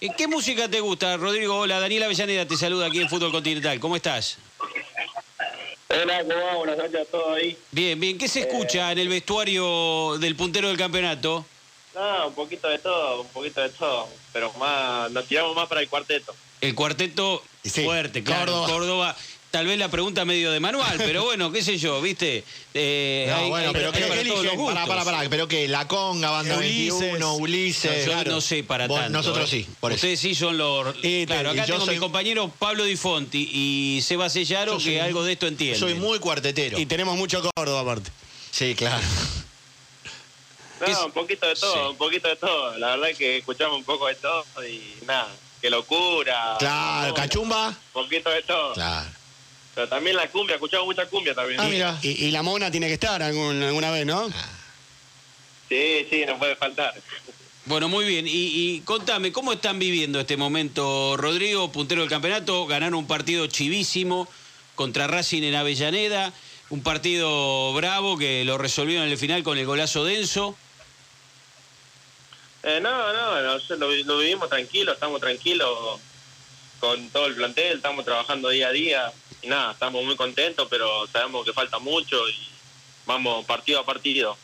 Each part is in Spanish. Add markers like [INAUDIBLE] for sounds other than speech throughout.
Eh, ¿Qué música te gusta, Rodrigo? Hola, Daniela Avellaneda te saluda aquí en Fútbol Continental. ¿Cómo estás? Hola, ¿cómo va? Buenas noches a todos ahí. Bien, bien. ¿Qué se escucha en el vestuario del puntero del campeonato? No, un poquito de todo, un poquito de todo. Pero más, nos tiramos más para el cuarteto. El cuarteto Sí, fuerte, claro. Córdoba. Córdoba. Tal vez la pregunta medio de manual, pero bueno, qué sé yo, ¿viste? Eh, No, hay- bueno, hay- pero hay que para todos los eligen, pará, gustos. pará, pará, pero que la conga, banda Ulises. 21, Ulises. Yo claro. no sé para Vos- tanto. Nosotros ¿eh? sí, por eso. Ustedes sí son los. Y- claro, acá yo tengo soy- mis compañeros Pablo Di Fonti y Seba Sellaro Yo soy que algo de esto entienden. Soy muy cuartetero. Y tenemos mucho Córdoba aparte. Sí, claro. No, un poquito de todo, Sí. un poquito de todo. La verdad es que escuchamos un poco de todo y nada, qué locura. Claro, locura, cachumba. Un poquito de todo. Claro. Pero también la cumbia, escuchamos mucha cumbia también. Ah, mira. Y, y la mona tiene que estar algún- alguna vez, ¿no? Sí, sí, no puede faltar. Bueno, muy bien. Y, y contame, ¿cómo están viviendo este momento, Rodrigo, puntero del campeonato? Ganaron un partido chivísimo contra Racing en Avellaneda. Un partido bravo que lo resolvieron en el final con el golazo denso. Eh, no, no, nosotros lo, lo vivimos tranquilo, estamos tranquilos con todo el plantel, estamos trabajando día a día y nada, estamos muy contentos, pero sabemos que falta mucho y vamos partido a partido.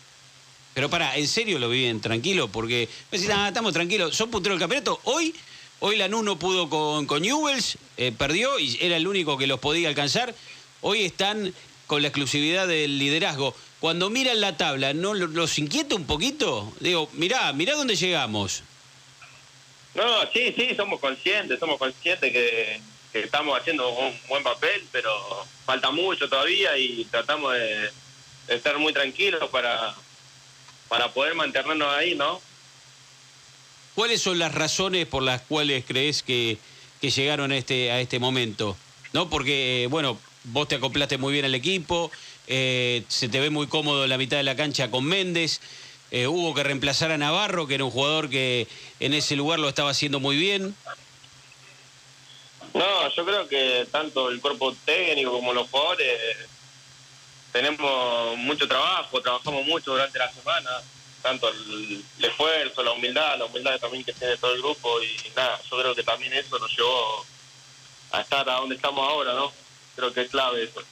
Pero para, ¿en serio lo viven tranquilo? Porque me decís, ah, estamos tranquilos, son punteros del campeonato. Hoy, hoy Lanús no pudo con, con Newells, eh, perdió y era el único que los podía alcanzar. Hoy están con la exclusividad del liderazgo. Cuando miran la tabla, ¿no lo- los inquieta un poquito? Digo, mirá, mirá dónde llegamos. No, sí, sí, somos conscientes, somos conscientes que estamos haciendo un buen papel, pero falta mucho todavía y tratamos de, de estar muy tranquilos para, para poder mantenernos ahí, ¿no? ¿Cuáles son las razones por las cuales crees que, que llegaron a este, a este momento? ¿No? Porque, eh, bueno, vos te acoplaste muy bien al equipo, eh, se te ve muy cómodo en la mitad de la cancha con Méndez, eh, hubo que reemplazar a Navarro, que era un jugador que en ese lugar lo estaba haciendo muy bien. No, yo creo que tanto el cuerpo técnico como los jugadores tenemos mucho trabajo, trabajamos mucho durante la semana, tanto el, el esfuerzo, la humildad, la humildad también que tiene todo el grupo y nada, yo creo que también eso nos llevó a estar a donde estamos ahora, ¿no? Creo que es clave eso.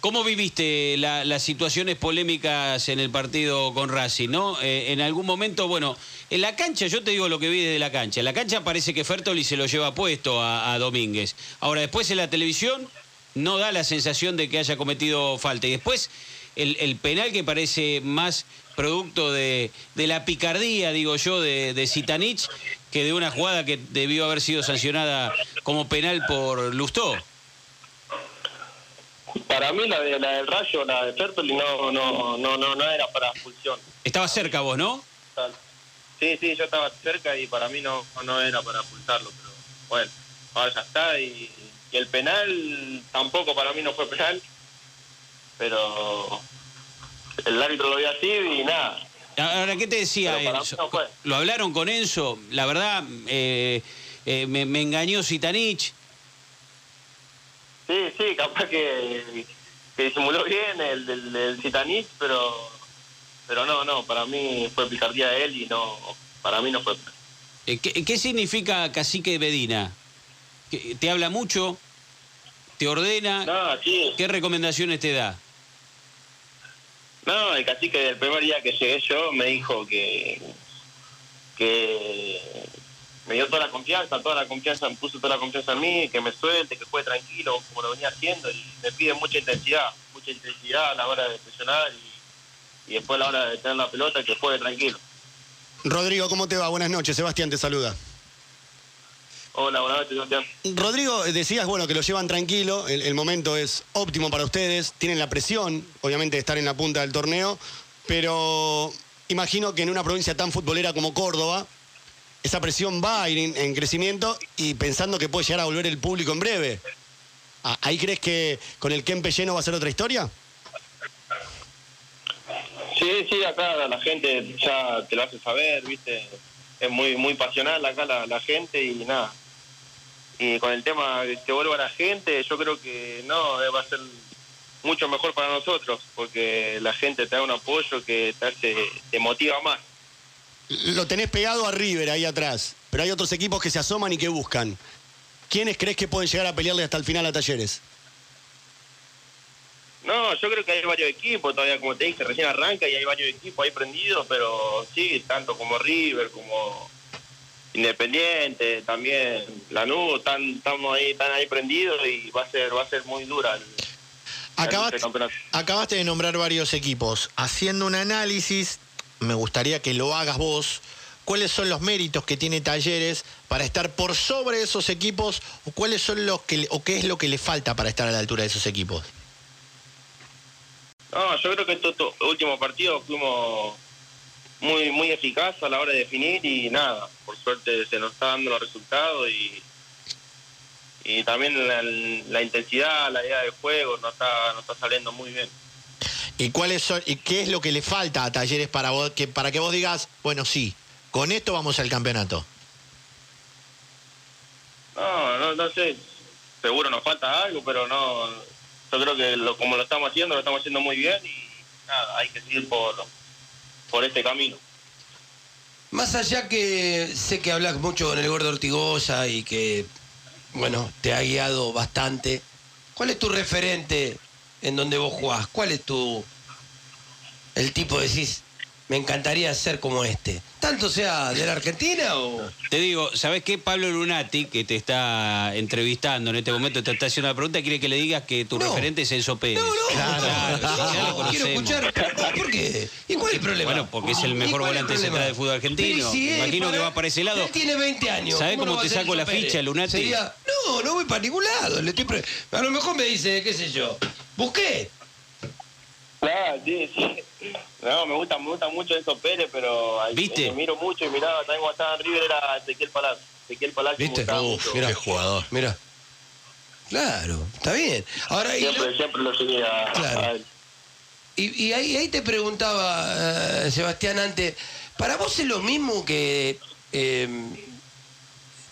¿Cómo viviste la- las situaciones polémicas en el partido con Racing, no? Eh, en algún momento, bueno, en la cancha, yo te digo lo que vi desde la cancha. En la cancha parece que Fertoli se lo lleva puesto a, a Domínguez. Ahora, después en la televisión no da la sensación de que haya cometido falta. Y después el, penal que parece más producto de, de la picardía, digo yo, de, de Zitanich, que de una jugada que debió haber sido sancionada como penal por Lustó. Para mí la, de, la del Rayo, la de Fertoli no, no, no, no, no era para expulsión. Estaba cerca vos, ¿no? Sí, sí, yo estaba cerca y para mí no, no era para expulsarlo, pero bueno, ahora ya está y, y el penal tampoco para mí no fue penal, pero el árbitro lo vio así y nada. Ahora, ¿qué te decía Enzo? no. Lo hablaron con Enzo, la verdad, eh, eh, me, me engañó Zitanich. Sí, sí, capaz que, que disimuló bien el del el Zitanich, pero pero no, no, para mí fue picardía de él y no, para mí no fue. Eh, ¿qué, qué significa Cacique Bedina? ¿Que- ¿Te habla mucho? ¿Te ordena? No, sí, ¿Qué recomendaciones te da? No, el cacique del primer día que llegué yo me dijo que, que me dio toda la confianza, toda la confianza, me puso toda la confianza en mí, que me suelte, que juegue tranquilo, como lo venía haciendo, y me pide mucha intensidad, mucha intensidad a la hora de presionar y, y después a la hora de tener la pelota, que juegue tranquilo. Rodrigo, ¿cómo te va? Buenas noches. Sebastián te saluda. Hola, buenas noches, Sebastián. Rodrigo, decías, bueno, que lo llevan tranquilo, el, el momento es óptimo para ustedes, tienen la presión, obviamente, de estar en la punta del torneo, pero imagino que en una provincia tan futbolera como Córdoba, esa presión va a ir en, en crecimiento y pensando que puede llegar a volver el público en breve. Ah, ¿Ahí crees que con el Kempe lleno va a ser otra historia? Sí, sí, acá la gente ya te lo hace saber, viste, es muy muy pasional acá la, la gente y nada. Y con el tema de que vuelva la gente, yo creo que no, eh, va a ser mucho mejor para nosotros, porque la gente te da un apoyo que te hace, te motiva más. Lo tenés pegado a River ahí atrás. pero hay otros equipos que se asoman y que buscan. ¿Quiénes crees que pueden llegar a pelearle hasta el final a Talleres? No, yo creo que hay varios equipos todavía, como te dije, recién arranca y hay varios equipos ahí prendidos, pero sí, tanto como River, como Independiente, también Lanús, están, estamos ahí, están ahí prendidos y va a ser, va a ser muy dura el, Acabaste, el acabaste de nombrar varios equipos. Haciendo un análisis, me gustaría que lo hagas vos. ¿Cuáles son los méritos que tiene Talleres para estar por sobre esos equipos? ¿O cuáles son los que o qué es lo que le falta para estar a la altura de esos equipos? No, yo creo que estos últimos partidos fuimos muy muy eficaces a la hora de definir y nada, por suerte se nos está dando los resultados y y también la, la intensidad, la idea de juego nos está, nos está saliendo muy bien. ¿Y cuáles son y qué es lo que le falta a Talleres para vos que para que vos digas, bueno, sí, con esto vamos al campeonato? No, no, no sé, seguro nos falta algo, pero no, yo creo que lo, como lo estamos haciendo, lo estamos haciendo muy bien y nada, hay que seguir por, por este camino. Más allá que sé que hablas mucho con el gordo Ortigosa y que, bueno, te ha guiado bastante, ¿cuál es tu referente en donde vos jugás? ¿Cuál es tu. el tipo decís, me encantaría ser como este? ¿Tanto sea de la Argentina o.? Te digo, ¿sabés qué? Pablo Lunati, que te está entrevistando en este momento, te está haciendo una pregunta, quiere que le digas que tu No. referente es Enzo Pérez. No, no, Claro, no, ya lo quiero conocemos. escuchar. ¿Por qué? ¿Y cuál es el problema? Bueno, porque es el ¿Y mejor volante central del fútbol argentino. Pero ¿y si Imagino que va para ese lado. Él tiene 20 años. ¿Sabés cómo te saco la Pérez? ficha, Lunati? Sería, no, no voy para ningún lado. A lo mejor me dice, qué sé yo, busqué. Claro, sí, sí. No, me gusta, me gusta mucho eso Pérez, pero ahí- ¿Viste? eh, miro mucho y miraba también cuando estaba en River era Ezequiel Palacio. Ezequiel Palacio ¿Viste? Uf, mirá. Qué jugador. Mira. Claro, está bien. Ahora, y, Siempre, siempre lo seguía Claro. a él. y- y ahí, ahí te preguntaba, eh, Sebastián, antes, ¿para vos es lo mismo que, eh,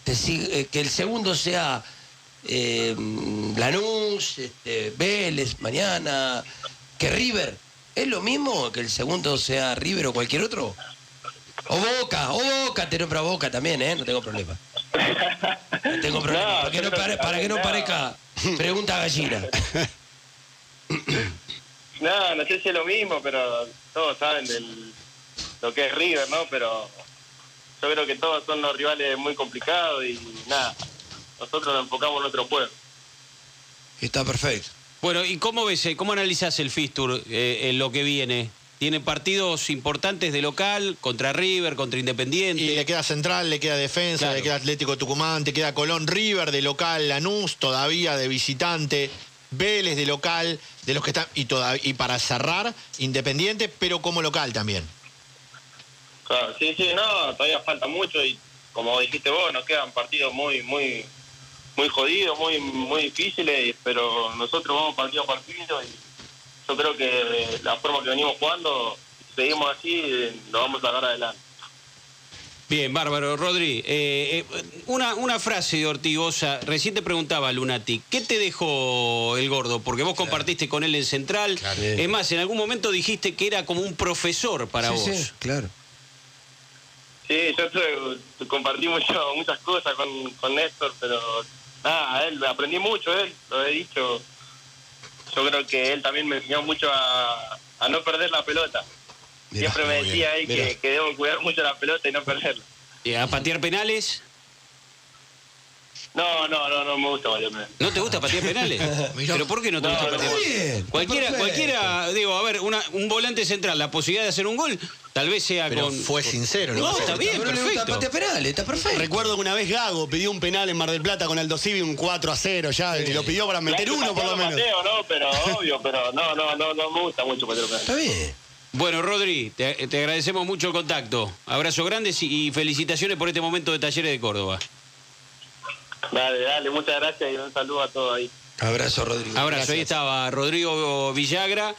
eh, que el segundo sea eh, Lanús, este, Vélez, mañana, que River? ¿Es lo mismo que el segundo sea River o cualquier otro? O Boca, o Boca, te nombra Boca también, ¿eh? No tengo problema. No tengo problema. [LAUGHS] No, para que no, pare- para que no. parezca pregunta gallina. [LAUGHS] No, no sé si es lo mismo, pero todos saben del, lo que es River, ¿no? Pero yo creo que todos son los rivales muy complicados y nada, nosotros nos enfocamos en nuestro juego. Está perfecto. Bueno, ¿y cómo ves, eh, cómo analizás el Fistur eh, en lo que viene? Tiene partidos importantes de local, contra River, contra Independiente. Y le queda Central, le queda Defensa, Claro. le queda Atlético Tucumán, te queda Colón, River de local, Lanús todavía de visitante, Vélez de local, de los que están y y para cerrar Independiente, pero como local también. Claro, sí, sí, no, todavía falta mucho y como dijiste vos, nos quedan partidos muy, muy, muy jodidos, muy, muy difíciles, pero nosotros vamos partido a partido y yo creo que la forma que venimos jugando, si seguimos así, eh, lo vamos a sacar adelante. Bien, bárbaro. Rodri, eh, eh, una, una frase de Ortigosa. Recién te preguntaba, Lunati, ¿qué te dejó el gordo? Porque vos compartiste con él en Central. Es más, en algún momento dijiste que era como un profesor para Sí, vos. sí, claro. Sí, yo tuve- compartí mucho, muchas cosas con, con Néstor, pero nada, él, aprendí mucho, él, lo he dicho. Yo creo que él también me enseñó mucho a, a no perder la pelota. Mirá, Siempre me decía bien, ahí mirá. que, que debo cuidar mucho la pelota y no perderla. Eh, ¿A patear penales? No, no, no, no me gusta Pérez. ¿No te gusta patear penales? [LAUGHS] ¿Pero por qué no te No, gusta no, patear penales? Cualquiera, perfecto. cualquiera, digo, a ver, una- un volante central, la posibilidad de hacer un gol, tal vez sea Pero con. fue sincero, ¿no? No, está bien, Pero le gusta perfecto. penales, está perfecto. Recuerdo que una vez Gago pidió un penal en Mar del Plata con Aldo Civi, un 4 a 0 ya, y lo pidió para meter uno por lo menos. Mateo, no, pero obvio, pero no, no, no, no me gusta mucho penal. Está bien. Bueno, Rodri, te, te agradecemos mucho el contacto. Abrazo grandes y, y felicitaciones por este momento de Talleres de Córdoba. Dale, dale, muchas gracias y un saludo a todos ahí. Abrazo, Rodrigo. Abrazo, ahí estaba Rodrigo Villagra.